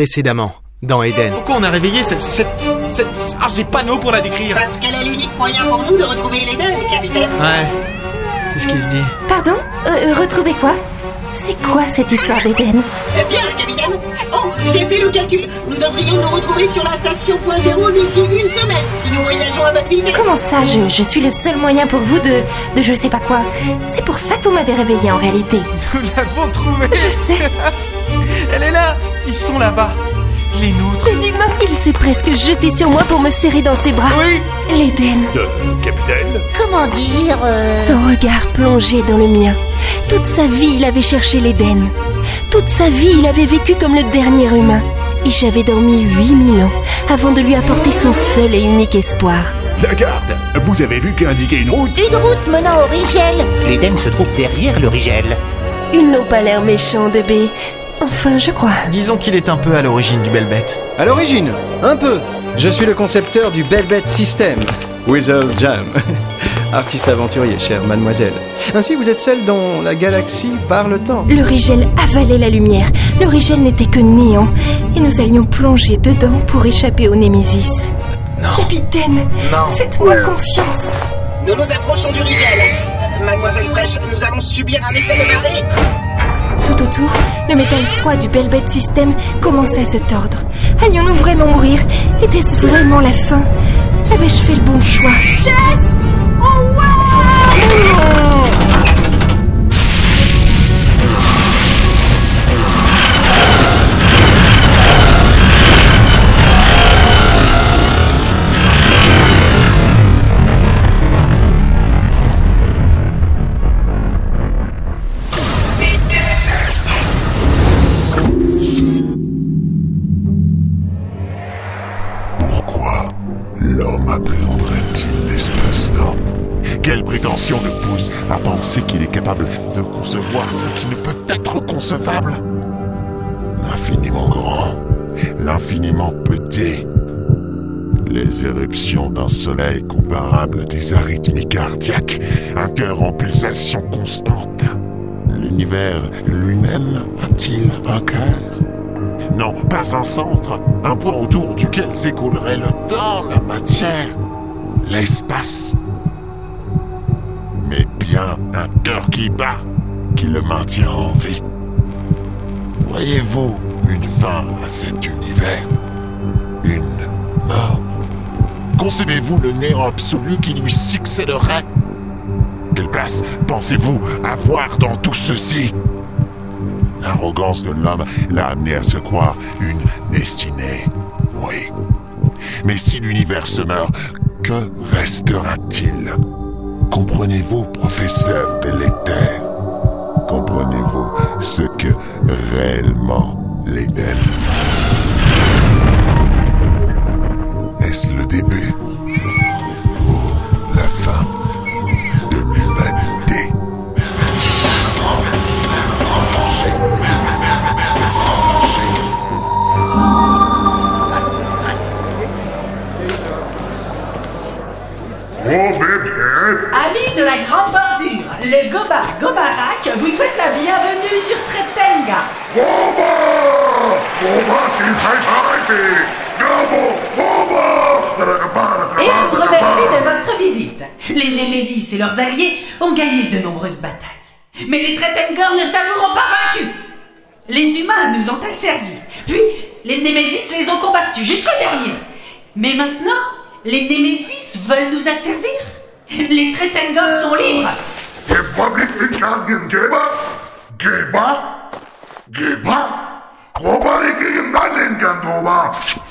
Précédemment, dans Eden. Pourquoi on a réveillé cette... cette... cette... Ah, j'ai pas de mots pour la décrire? Parce qu'elle est l'unique moyen pour nous de retrouver l'Eden, capitaine. Ouais, c'est ce qui se dit. Pardon? Euh, euh, Retrouver quoi? C'est quoi cette histoire d'Eden Eh bien, capitaine Oh, j'ai fait le calcul. Nous devrions nous retrouver sur la station point zéro d'ici une semaine, si nous voyageons à bonne vitesse. Comment ça je, je suis le seul moyen pour vous de... de je sais pas quoi? C'est pour ça que vous m'avez réveillé en réalité. Nous l'avons trouvée. Je sais Elle est là. Ils sont là-bas. Les nôtres. Les humains Il s'est presque jeté sur moi pour me serrer dans ses bras. Oui. L'Éden. Euh, capitaine? Comment dire euh, Son regard plongé dans le mien. Toute sa vie, il avait cherché l'Éden. Toute sa vie, il avait vécu comme le dernier humain. Et j'avais dormi 8000 ans avant de lui apporter son seul et unique espoir. La garde Vous avez vu qu'indiquer une route? Une route menant au Rigel. L'Éden se trouve derrière le Rigel. Ils n'ont pas l'air méchants de B. Enfin, je crois. Disons qu'il est un peu à l'origine du bel bête. À l'origine, un peu. Je suis le concepteur du Belbet System. Wizard Jam. Artiste aventurier, chère mademoiselle. Ainsi, vous êtes celle dont la galaxie parle tant. Le Rigel avalait la lumière. Le Rigel n'était que néant. Et nous allions plonger dedans pour échapper au Némésis. Non. Capitaine, Non. faites-moi confiance. Nous nous approchons du Rigel. Mademoiselle Fraîche, nous allons subir un effet de marée. Tout autour, le métal froid du Belbet System commençait à se tordre. Allions-nous vraiment mourir? Était-ce vraiment la fin? Avais-je fait le bon choix? Jess Oh Pourquoi Le pousse à penser qu'il est capable de concevoir ce qui ne peut être concevable L'infiniment grand, L'infiniment petit. les éruptions d'un soleil comparable à des arythmies cardiaques, Un cœur en pulsation constante. l'univers lui-même a-t-il un cœur? Non, pas un centre, un point autour duquel s'écoulerait le temps, la matière, l'espace. Un cœur qui bat, qui le maintient en vie. Voyez-vous une fin à cet univers? Une mort. Concevez-vous le néant absolu qui lui succéderait? Quelle place pensez-vous avoir dans tout ceci? L'arrogance de l'homme l'a amené à se croire une destinée. Oui. Mais si l'univers se meurt, que restera-t-il? Comprenez-vous, professeur d'électère Comprenez-vous ce que réellement l'Éden Gobarak vous souhaite la bienvenue sur Tretenga. Et vous remercie de votre visite. Les Némésis et leurs alliés ont gagné de nombreuses batailles. Mais les Tretengor ne s'avoueront pas vaincus. Les humains nous ont asservis. Puis, les Némésis les ont combattus jusqu'au dernier. Mais maintenant, les Némésis veulent nous asservir. Les Tretengor sont libres.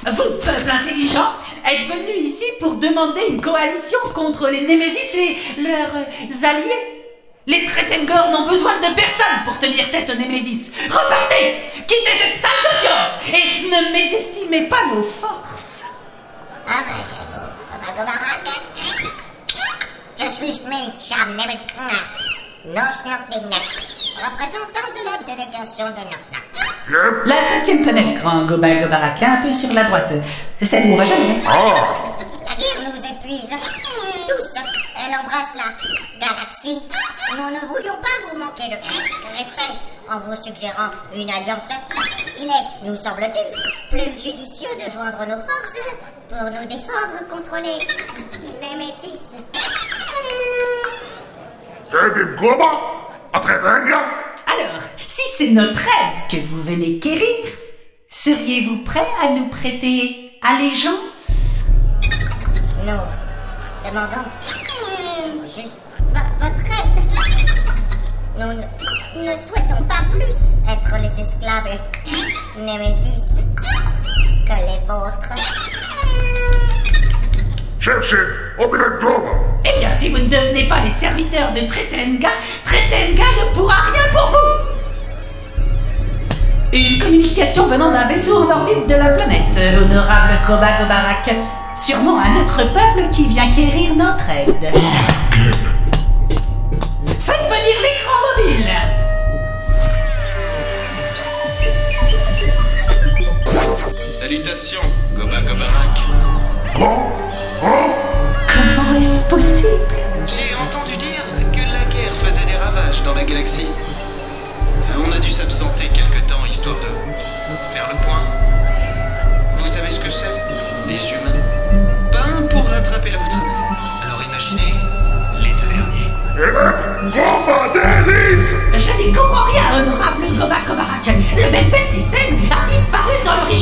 Vous, peuple intelligent, êtes venu ici pour demander une coalition contre les Némésis et leurs euh, alliés. Les Tretengor n'ont besoin de personne pour tenir tête aux Némésis. Repartez Quittez cette salle d'audience et ne mésestimez pas nos forces. Je suis Représentant de la délégation de. La cinquième planète, grand Goba Gobarak, un peu sur la droite. Celle où on va jamais. La guerre nous épuise. Tous, elle embrasse la galaxie. Nous ne voulions pas vous manquer de respect en vous suggérant une alliance. Il est, nous semble-t-il, plus judicieux de joindre nos forces pour nous défendre contre les Némésis. Alors, si c'est notre aide que vous venez quérir, seriez-vous prêt à nous prêter allégeance? Nous demandons. Juste vo- votre aide. Nous ne, ne souhaitons pas plus être les esclaves. Némésis que les vôtres. Eh bien, si vous ne devenez pas les serviteurs de Tretenga, Tretenga ne pourra rien pour vous Une communication venant d'un vaisseau en orbite de la planète, honorable Koba Gobarak. Sûrement un autre peuple qui vient quérir notre aide. J'ai entendu dire que la guerre faisait des ravages dans la galaxie. Euh, on a dû s'absenter quelque temps histoire de faire le point. Vous savez ce que c'est Les humains? Pas un pour rattraper l'autre. Alors imaginez les deux derniers. Eh ben, Je n'y comprends rien, honorable Goma Kobarak. Le Ben Ben système a disparu dans l'origine.